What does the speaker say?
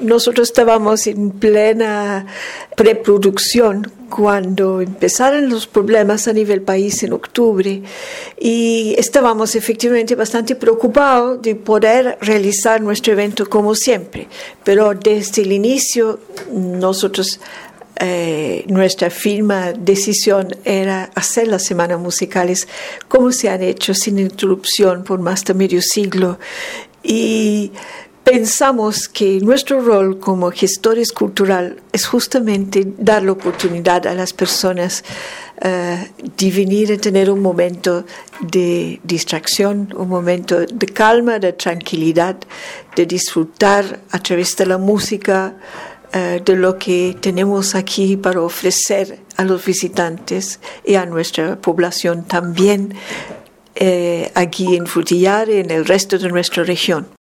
Nosotros estábamos en plena preproducción cuando empezaron los problemas a nivel país en octubre y estábamos efectivamente bastante preocupados de poder realizar nuestro evento como siempre. Pero desde el inicio nosotros eh, nuestra firma decisión era hacer las semanas musicales como se han hecho sin interrupción por más de medio siglo y pensamos que nuestro rol como gestores cultural es justamente dar la oportunidad a las personas eh, de venir a tener un momento de distracción, un momento de calma, de tranquilidad, de disfrutar a través de la música, eh, de lo que tenemos aquí para ofrecer a los visitantes y a nuestra población también eh, aquí en Frutillar y en el resto de nuestra región.